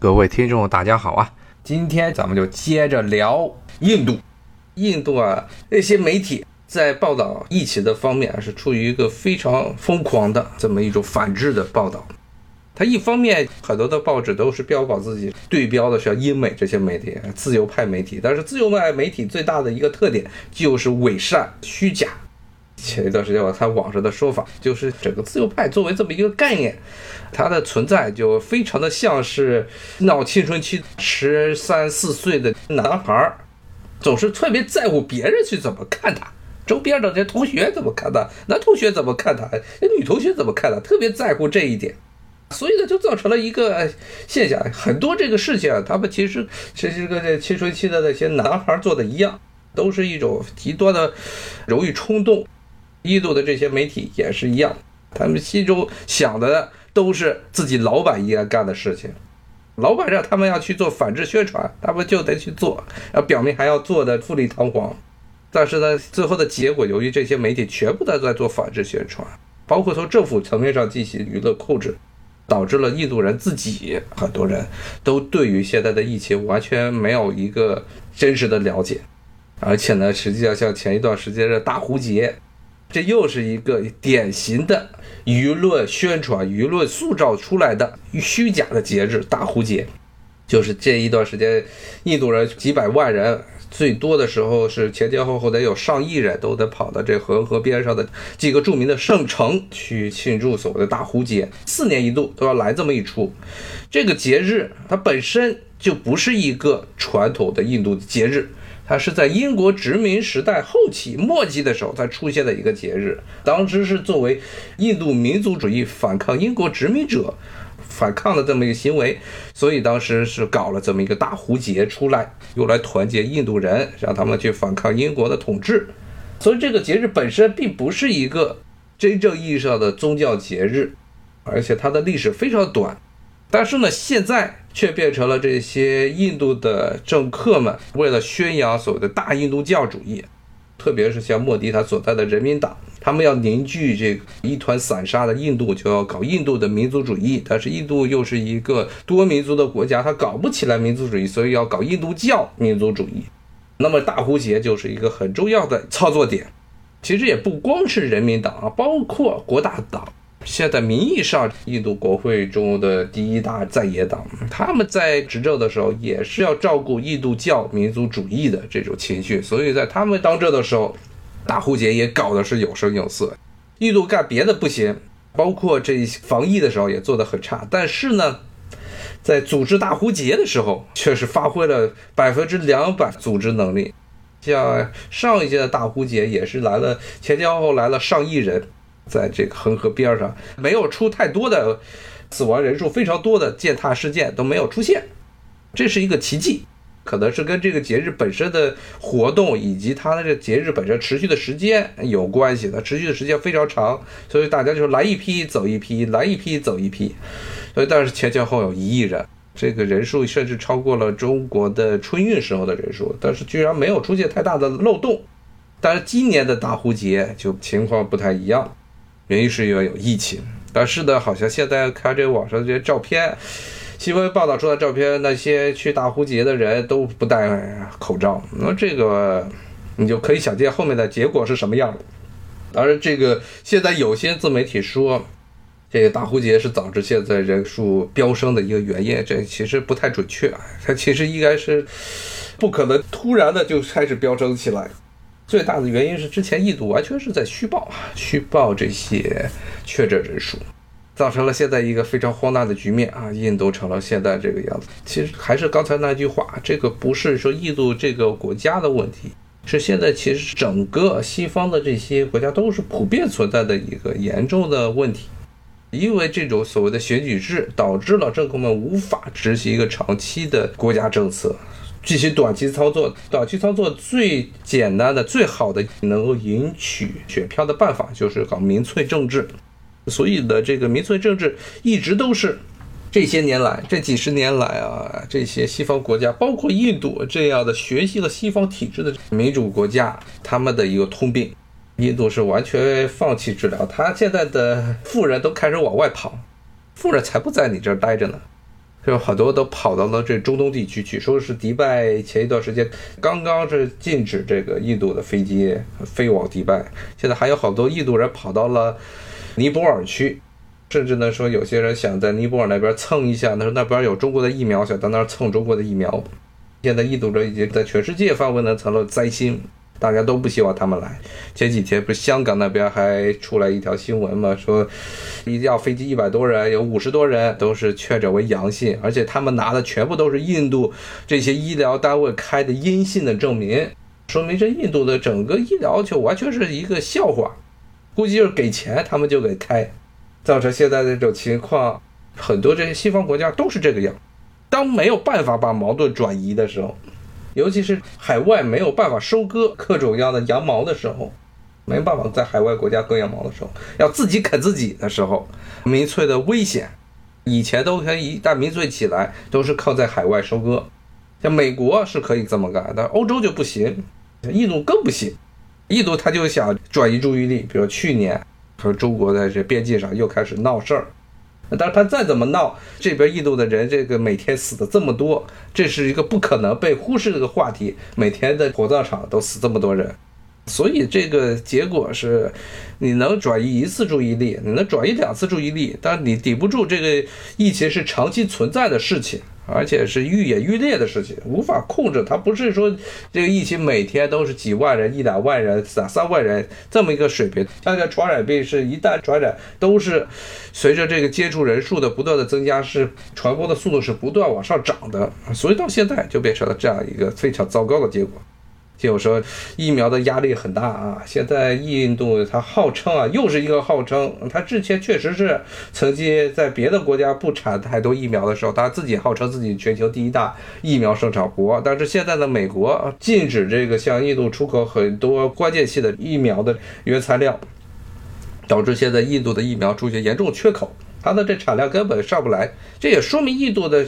各位听众，大家好啊！今天咱们就接着聊印度。印度啊，那些媒体在报道疫情的方面是处于一个非常疯狂的这么一种反制的报道。它一方面很多的报纸都是标榜自己对标的是英美这些媒体、自由派媒体，但是自由派媒体最大的一个特点就是伪善、虚假。前一段时间我看网上的说法，就是整个自由派作为这么一个概念，它的存在就非常的像是闹青春期十三四岁的男孩儿，总是特别在乎别人去怎么看他，周边的这些同学怎么看他，男同学怎么看他，女同学怎么看他，特别在乎这一点，所以呢，就造成了一个现象，很多这个事情啊，他们其实其实跟这青春期的那些男孩做的一样，都是一种极端的容易冲动。印度的这些媒体也是一样，他们心中想的都是自己老板应该干的事情，老板让他们要去做反制宣传，他们就得去做，然后表面还要做的富丽堂皇。但是呢，最后的结果，由于这些媒体全部都在做反制宣传，包括从政府层面上进行舆论控制，导致了印度人自己很多人都对于现在的疫情完全没有一个真实的了解，而且呢，实际上像前一段时间的大壶节。这又是一个典型的舆论宣传、舆论塑造出来的虚假的节日——大壶节。就是这一段时间，印度人几百万人，最多的时候是前前后后得有上亿人，都得跑到这恒河边上的几个著名的圣城去庆祝所谓的大壶节。四年一度都要来这么一出。这个节日它本身就不是一个传统的印度节日。它是在英国殖民时代后期末期的时候才出现的一个节日，当时是作为印度民族主义反抗英国殖民者反抗的这么一个行为，所以当时是搞了这么一个大胡节出来，用来团结印度人，让他们去反抗英国的统治。所以这个节日本身并不是一个真正意义上的宗教节日，而且它的历史非常短。但是呢，现在却变成了这些印度的政客们为了宣扬所谓的大印度教主义，特别是像莫迪他所在的人民党，他们要凝聚这一团散沙的印度，就要搞印度的民族主义。但是印度又是一个多民族的国家，它搞不起来民族主义，所以要搞印度教民族主义。那么大胡节就是一个很重要的操作点。其实也不光是人民党啊，包括国大党。现在名义上，印度国会中的第一大在野党，他们在执政的时候也是要照顾印度教民族主义的这种情绪，所以在他们当政的时候，大胡节也搞的是有声有色。印度干别的不行，包括这防疫的时候也做得很差，但是呢，在组织大壶节的时候，却是发挥了百分之两百组织能力。像上一届的大壶节也是来了，前前后后来了上亿人。在这个恒河边上，没有出太多的死亡人数，非常多的践踏事件都没有出现，这是一个奇迹，可能是跟这个节日本身的活动以及它的这节日本身持续的时间有关系的，持续的时间非常长，所以大家就来一批走一批，来一批走一批，所以但是前前后有一亿人，这个人数甚至超过了中国的春运时候的人数，但是居然没有出现太大的漏洞，但是今年的大壶节就情况不太一样。原因是因为有疫情，但是呢，好像现在看这网上这些照片，新闻报道出来的照片，那些去大壶节的人都不戴口罩，那这个你就可以想见后面的结果是什么样的。当然，这个现在有些自媒体说，这个大壶节是导致现在人数飙升的一个原因，这其实不太准确，它其实应该是不可能突然的就开始飙升起来。最大的原因是之前印度完全是在虚报，虚报这些确诊人数，造成了现在一个非常荒诞的局面啊！印度成了现在这个样子。其实还是刚才那句话，这个不是说印度这个国家的问题，是现在其实整个西方的这些国家都是普遍存在的一个严重的问题，因为这种所谓的选举制，导致了政客们无法执行一个长期的国家政策。进行短期操作，短期操作最简单的、最好的能够赢取选票的办法就是搞民粹政治。所以呢，这个民粹政治一直都是这些年来、这几十年来啊，这些西方国家，包括印度这样的学习了西方体制的民主国家，他们的一个通病。印度是完全放弃治疗，他现在的富人都开始往外跑，富人才不在你这儿待着呢。就很多都跑到了这中东地区去。说是迪拜前一段时间刚刚是禁止这个印度的飞机飞往迪拜，现在还有好多印度人跑到了尼泊尔去，甚至呢说有些人想在尼泊尔那边蹭一下，他说那边有中国的疫苗，想到那儿蹭中国的疫苗。现在印度人已经在全世界范围呢成了灾星。大家都不希望他们来。前几天不是香港那边还出来一条新闻嘛，说一架飞机一百多人，有五十多人都是确诊为阳性，而且他们拿的全部都是印度这些医疗单位开的阴性的证明，说明这印度的整个医疗就完全是一个笑话。估计就是给钱他们就给开，造成现在这种情况。很多这些西方国家都是这个样，当没有办法把矛盾转移的时候。尤其是海外没有办法收割各种各样的羊毛的时候，没办法在海外国家割羊毛的时候，要自己啃自己的时候，民粹的危险，以前都可以一旦民粹起来，都是靠在海外收割。像美国是可以这么干，但欧洲就不行，印度更不行。印度他就想转移注意力，比如去年和中国在这边界上又开始闹事儿。但是他再怎么闹，这边印度的人这个每天死的这么多，这是一个不可能被忽视的话题。每天的火葬场都死这么多人，所以这个结果是，你能转移一次注意力，你能转移两次注意力，但你抵不住这个疫情是长期存在的事情。而且是愈演愈烈的事情，无法控制。它不是说这个疫情每天都是几万人、一两万人、三三万人这么一个水平。像这个传染病是一旦传染，都是随着这个接触人数的不断的增加，是传播的速度是不断往上涨的。所以到现在就变成了这样一个非常糟糕的结果。就说疫苗的压力很大啊！现在印度它号称啊，又是一个号称，它之前确实是曾经在别的国家不产太多疫苗的时候，它自己号称自己全球第一大疫苗生产国。但是现在的美国禁止这个向印度出口很多关键性的疫苗的原材料，导致现在印度的疫苗出现严重缺口。它的这产量根本上不来，这也说明印度的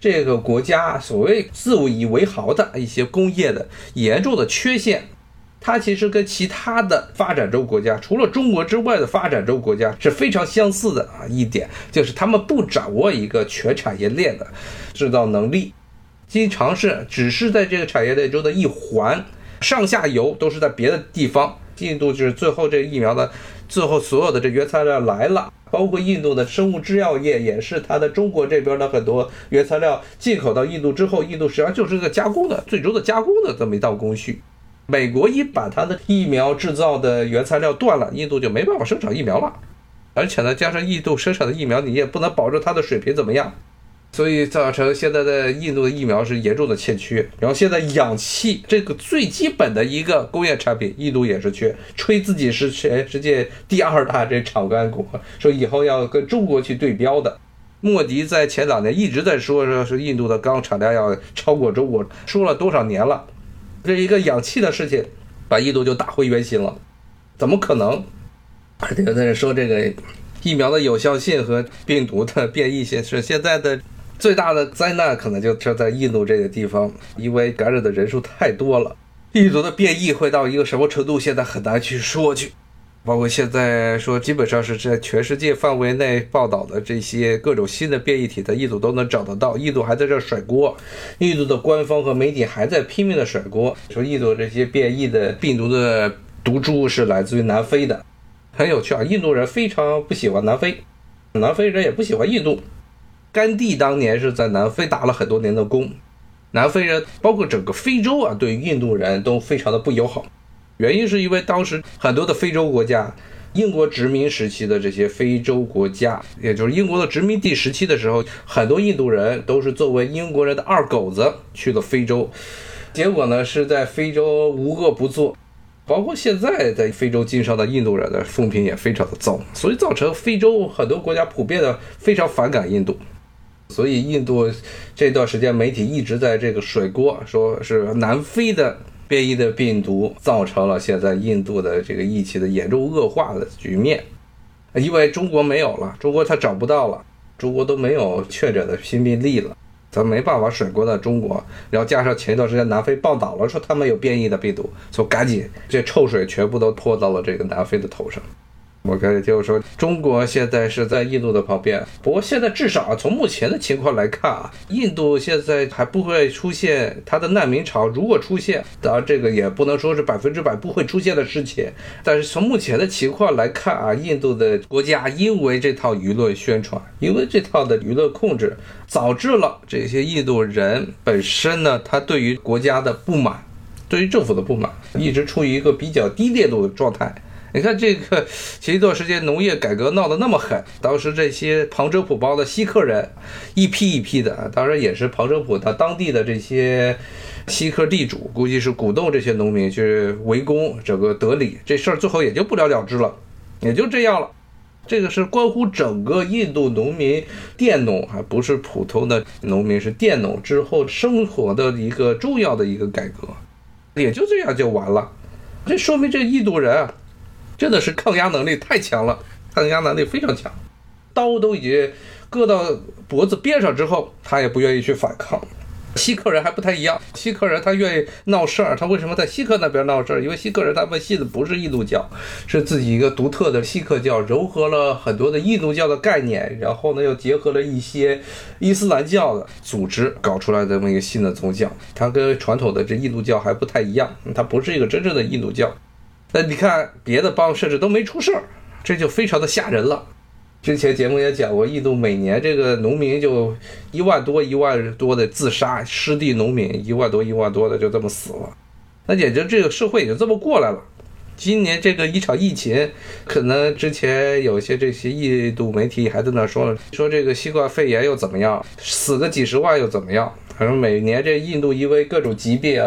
这个国家所谓自以为豪的一些工业的严重的缺陷。它其实跟其他的发展中国家，除了中国之外的发展中国家是非常相似的啊。一点就是他们不掌握一个全产业链的制造能力，经常是只是在这个产业链中的一环，上下游都是在别的地方。印度就是最后这个疫苗的最后所有的这原材料来了。包括印度的生物制药业也是它的中国这边的很多原材料进口到印度之后，印度实际上就是个加工的最终的加工的这么一道工序。美国一把它的疫苗制造的原材料断了，印度就没办法生产疫苗了。而且呢，加上印度生产的疫苗，你也不能保证它的水平怎么样。所以造成现在的印度的疫苗是严重的欠缺，然后现在氧气这个最基本的一个工业产品，印度也是缺，吹自己是全世界第二大这厂干国，说以后要跟中国去对标的。莫迪在前两年一直在说，说是印度的钢产量要超过中国，说了多少年了？这一个氧气的事情，把印度就打回原形了，怎么可能？而且在说这个疫苗的有效性和病毒的变异性是现在的。最大的灾难可能就是在印度这个地方，因为感染的人数太多了。印度的变异会到一个什么程度，现在很难去说去。包括现在说，基本上是在全世界范围内报道的这些各种新的变异体，在印度都能找得到。印度还在这甩锅，印度的官方和媒体还在拼命的甩锅，说印度这些变异的病毒的毒株是来自于南非的。很有趣啊，印度人非常不喜欢南非，南非人也不喜欢印度。甘地当年是在南非打了很多年的工，南非人包括整个非洲啊，对印度人都非常的不友好。原因是因为当时很多的非洲国家，英国殖民时期的这些非洲国家，也就是英国的殖民地时期的时候，很多印度人都是作为英国人的二狗子去了非洲，结果呢是在非洲无恶不作，包括现在在非洲经商的印度人的风评也非常的糟，所以造成非洲很多国家普遍的非常反感印度。所以，印度这段时间媒体一直在这个甩锅，说是南非的变异的病毒造成了现在印度的这个疫情的严重恶化的局面。因为中国没有了，中国他找不到了，中国都没有确诊的新病例了，咱没办法甩锅到中国。然后加上前一段时间南非报道了，说他们有变异的病毒，所以赶紧这臭水全部都泼到了这个南非的头上。我刚才就是说，中国现在是在印度的旁边，不过现在至少从目前的情况来看啊，印度现在还不会出现它的难民潮。如果出现，当然这个也不能说是百分之百不会出现的事情。但是从目前的情况来看啊，印度的国家因为这套舆论宣传，因为这套的舆论控制，导致了这些印度人本身呢，他对于国家的不满，对于政府的不满，一直处于一个比较低烈度的状态。你看这个前一段时间农业改革闹得那么狠，当时这些旁遮普邦的锡克人一批一批的，当然也是旁遮普他当地的这些锡克地主，估计是鼓动这些农民去围攻整个德里，这事儿最后也就不了了之了，也就这样了。这个是关乎整个印度农民佃农，还不是普通的农民，是佃农之后生活的一个重要的一个改革，也就这样就完了。这说明这印度人啊。真的是抗压能力太强了，抗压能力非常强，刀都已经搁到脖子边上之后，他也不愿意去反抗。锡克人还不太一样，锡克人他愿意闹事儿，他为什么在锡克那边闹事儿？因为锡克人他们信的不是印度教，是自己一个独特的锡克教，糅合了很多的印度教的概念，然后呢又结合了一些伊斯兰教的组织搞出来这么一个新的宗教。它跟传统的这印度教还不太一样，它不是一个真正的印度教。那你看别的邦甚至都没出事儿，这就非常的吓人了。之前节目也讲过，印度每年这个农民就一万多、一万多的自杀，失地农民一万多、一万多的就这么死了。那也就这个社会也就这么过来了。今年这个一场疫情，可能之前有些这些印度媒体还在那说了，说这个新冠肺炎又怎么样，死个几十万又怎么样？反正每年这印度因为各种疾病。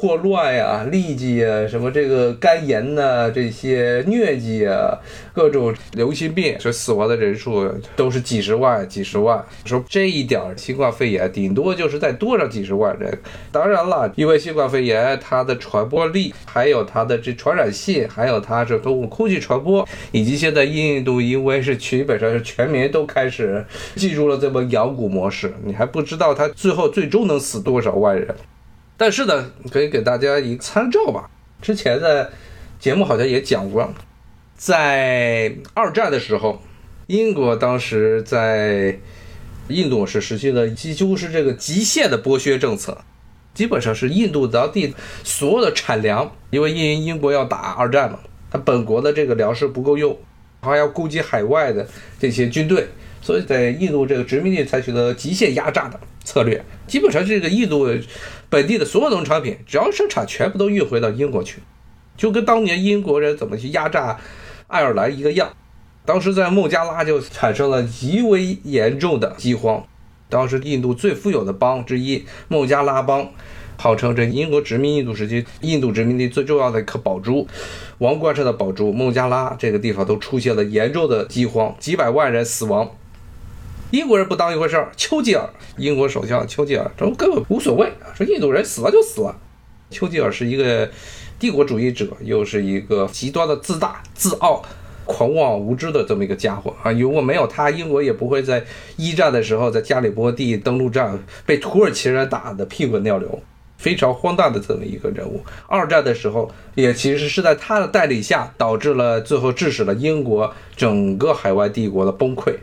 霍乱呀、痢疾啊，什么这个肝炎呐，这些疟疾啊，各种流行病，这死亡的人数都是几十万、几十万。说这一点新冠肺炎，顶多就是再多上几十万人。当然了，因为新冠肺炎它的传播力，还有它的这传染性，还有它是通过空气传播，以及现在印度因为是基本上是全民都开始进入了这么养蛊模式，你还不知道它最后最终能死多少万人。但是呢，可以给大家一个参照吧。之前的节目好像也讲过，在二战的时候，英国当时在印度是实行了几乎是这个极限的剥削政策，基本上是印度当地所有的产粮，因为英英国要打二战嘛，他本国的这个粮食不够用，还要顾及海外的这些军队，所以在印度这个殖民地采取了极限压榨的策略，基本上这个印度。本地的所有农产品，只要生产，全部都运回到英国去，就跟当年英国人怎么去压榨爱尔兰一个样。当时在孟加拉就产生了极为严重的饥荒。当时印度最富有的邦之一孟加拉邦，号称这英国殖民印度时期印度殖民地最重要的一颗宝珠，王冠上的宝珠。孟加拉这个地方都出现了严重的饥荒，几百万人死亡。英国人不当一回事儿，丘吉尔，英国首相丘吉尔，这根本无所谓啊，说印度人死了就死了。丘吉尔是一个帝国主义者，又是一个极端的自大、自傲、狂妄无知的这么一个家伙啊！如果没有他，英国也不会在一战的时候在加里波第登陆战被土耳其人打得屁滚尿流，非常荒诞的这么一个人物。二战的时候，也其实是在他的带领下，导致了最后致使了英国整个海外帝国的崩溃。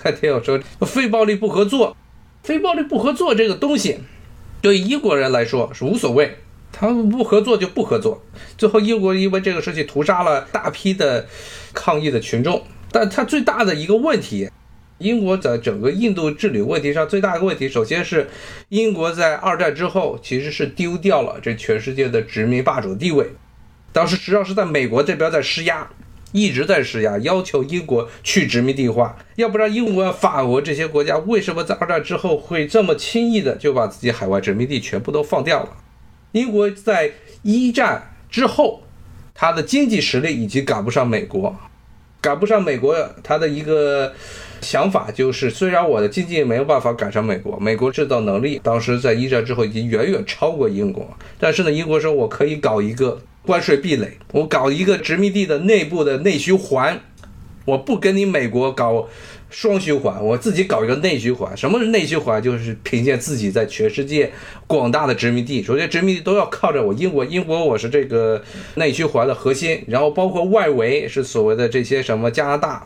还挺有说非暴力不合作，非暴力不合作这个东西，对英国人来说是无所谓，他们不合作就不合作。最后英国因为这个事情屠杀了大批的抗议的群众，但他最大的一个问题，英国在整个印度治理问题上最大的问题，首先是英国在二战之后其实是丢掉了这全世界的殖民霸主地位，当时实际上是在美国这边在施压。一直在施压，要求英国去殖民地化，要不然英国、法国这些国家为什么在二战之后会这么轻易的就把自己海外殖民地全部都放掉了？英国在一战之后，它的经济实力已经赶不上美国，赶不上美国，它的一个想法就是，虽然我的经济没有办法赶上美国，美国制造能力当时在一战之后已经远远超过英国，但是呢，英国说我可以搞一个。关税壁垒，我搞一个殖民地的内部的内循环，我不跟你美国搞双循环，我自己搞一个内循环。什么是内循环？就是凭借自己在全世界广大的殖民地，首先殖民地都要靠着我英国，英国我是这个内循环的核心，然后包括外围是所谓的这些什么加拿大、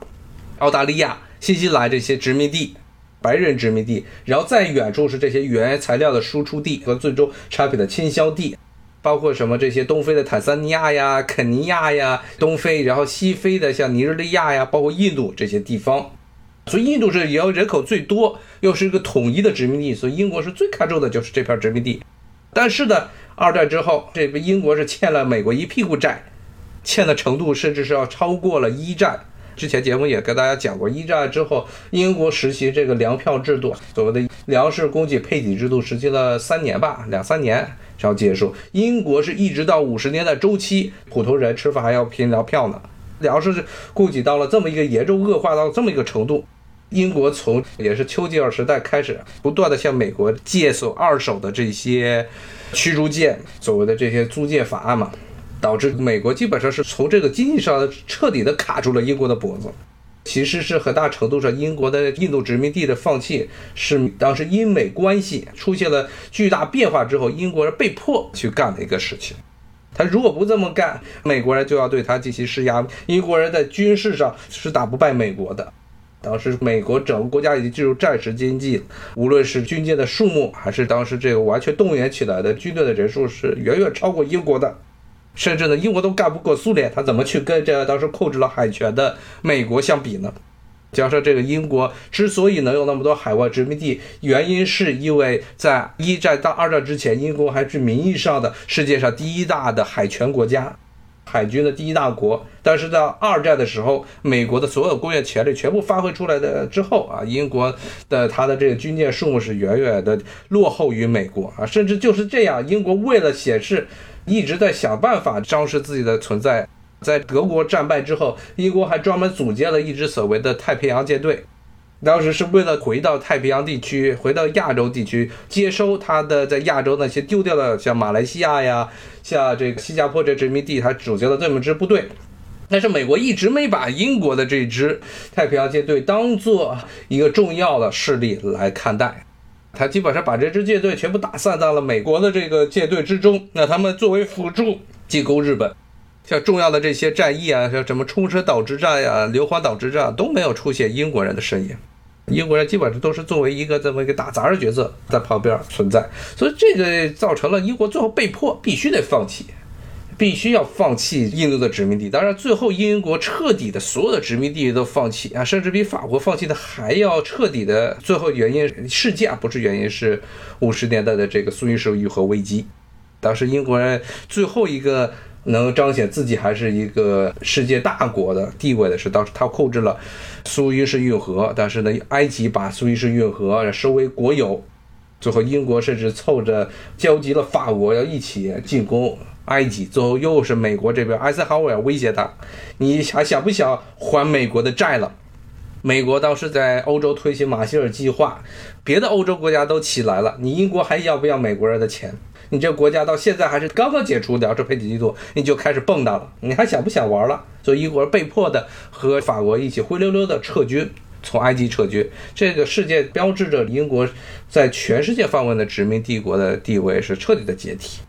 澳大利亚、新西兰这些殖民地。白人殖民地，然后再远处是这些原材料的输出地和最终产品的倾销地，包括什么这些东非的坦桑尼亚呀、肯尼亚呀，东非，然后西非的像尼日利亚呀，包括印度这些地方。所以印度是也要人口最多，又是一个统一的殖民地，所以英国是最看重的就是这片殖民地。但是呢，二战之后，这个英国是欠了美国一屁股债，欠的程度甚至是要超过了一战。之前节目也跟大家讲过，一战之后，英国实行这个粮票制度，所谓的粮食供给配给制度，实行了三年吧，两三年，然后结束。英国是一直到五十年代周期，普通人吃饭还要凭粮票呢，粮食供给到了这么一个严重恶化到这么一个程度，英国从也是丘吉尔时代开始，不断的向美国借所二手的这些驱逐舰，所谓的这些租借法案嘛。导致美国基本上是从这个经济上彻底的卡住了英国的脖子，其实是很大程度上英国的印度殖民地的放弃，是当时英美关系出现了巨大变化之后，英国人被迫去干的一个事情。他如果不这么干，美国人就要对他进行施压。英国人在军事上是打不败美国的，当时美国整个国家已经进入战时经济，无论是军舰的数目，还是当时这个完全动员起来的军队的人数，是远远超过英国的。甚至呢，英国都干不过苏联，他怎么去跟这当时控制了海权的美国相比呢？加上这个英国之所以能有那么多海外殖民地，原因是因为在一战到二战之前，英国还是名义上的世界上第一大的海权国家，海军的第一大国。但是到二战的时候，美国的所有工业潜力全部发挥出来的之后啊，英国的它的这个军舰数目是远远的落后于美国啊，甚至就是这样，英国为了显示。一直在想办法昭示自己的存在。在德国战败之后，英国还专门组建了一支所谓的太平洋舰队，当时是为了回到太平洋地区，回到亚洲地区，接收他的在亚洲那些丢掉的，像马来西亚呀，像这个新加坡这殖民地，他组建了这么支部队。但是美国一直没把英国的这支太平洋舰队当做一个重要的势力来看待。他基本上把这支舰队全部打散到了美国的这个舰队之中。那他们作为辅助进攻日本，像重要的这些战役啊，像什么冲绳岛之战呀、硫磺岛之战都没有出现英国人的身影。英国人基本上都是作为一个这么一个打杂的角色在旁边存在，所以这个造成了英国最后被迫必须得放弃。必须要放弃印度的殖民地，当然最后英国彻底的所有的殖民地都放弃啊，甚至比法国放弃的还要彻底的。最后原因事件不是原因，是五十年代的这个苏伊士运河危机。当时英国人最后一个能彰显自己还是一个世界大国的地位的是，当时他控制了苏伊士运河，但是呢，埃及把苏伊士运河收为国有。最后英国甚至凑着交集了法国，要一起进攻。埃及最后又是美国这边，艾森豪威尔威胁他，你还想不想还美国的债了？美国当时在欧洲推行马歇尔计划，别的欧洲国家都起来了，你英国还要不要美国人的钱？你这国家到现在还是刚刚解除粮食配给制度，你就开始蹦跶了，你还想不想玩了？所以英国被迫的和法国一起灰溜溜的撤军，从埃及撤军。这个事件标志着英国在全世界范围的殖民帝国的地位是彻底的解体。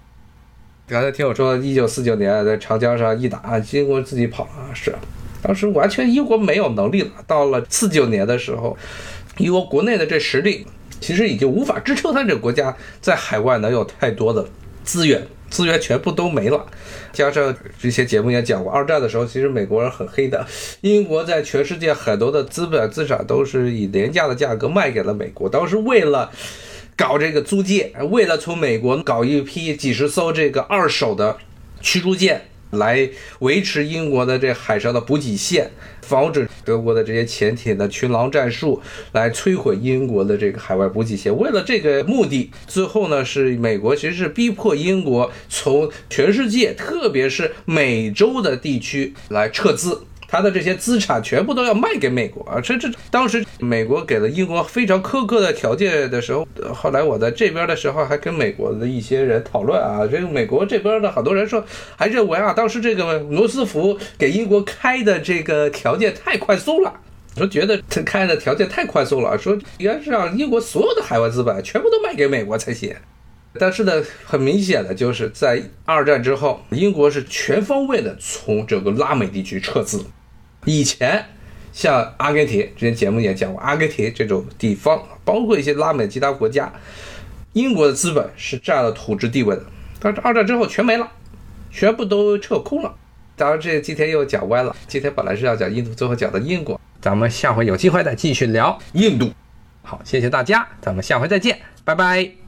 刚才听我说，一九四九年在长江上一打，英国自己跑啊，是，当时完全英国没有能力了。到了四九年的时候，英国国内的这实力其实已经无法支撑他这个国家在海外能有太多的资源，资源全部都没了。加上这些节目也讲过，二战的时候其实美国人很黑的，英国在全世界很多的资本资产都是以廉价的价格卖给了美国，当时为了。搞这个租借，为了从美国搞一批几十艘这个二手的驱逐舰，来维持英国的这海上的补给线，防止德国的这些潜艇的群狼战术来摧毁英国的这个海外补给线。为了这个目的，最后呢是美国其实是逼迫英国从全世界，特别是美洲的地区来撤资。他的这些资产全部都要卖给美国啊！这这当时美国给了英国非常苛刻的条件的时候，后来我在这边的时候还跟美国的一些人讨论啊，这个美国这边的很多人说，还认为啊，当时这个罗斯福给英国开的这个条件太宽松了，说觉得他开的条件太宽松了，说应该是让英国所有的海外资本全部都卖给美国才行。但是呢，很明显的就是在二战之后，英国是全方位的从这个拉美地区撤资。以前像阿根廷，之前节目也讲过，阿根廷这种地方，包括一些拉美其他国家，英国的资本是占了统治地位的。但是二战之后全没了，全部都撤空了。当然，这今天又讲歪了。今天本来是要讲印度，最后讲的英国。咱们下回有机会再继续聊印度。好，谢谢大家，咱们下回再见，拜拜。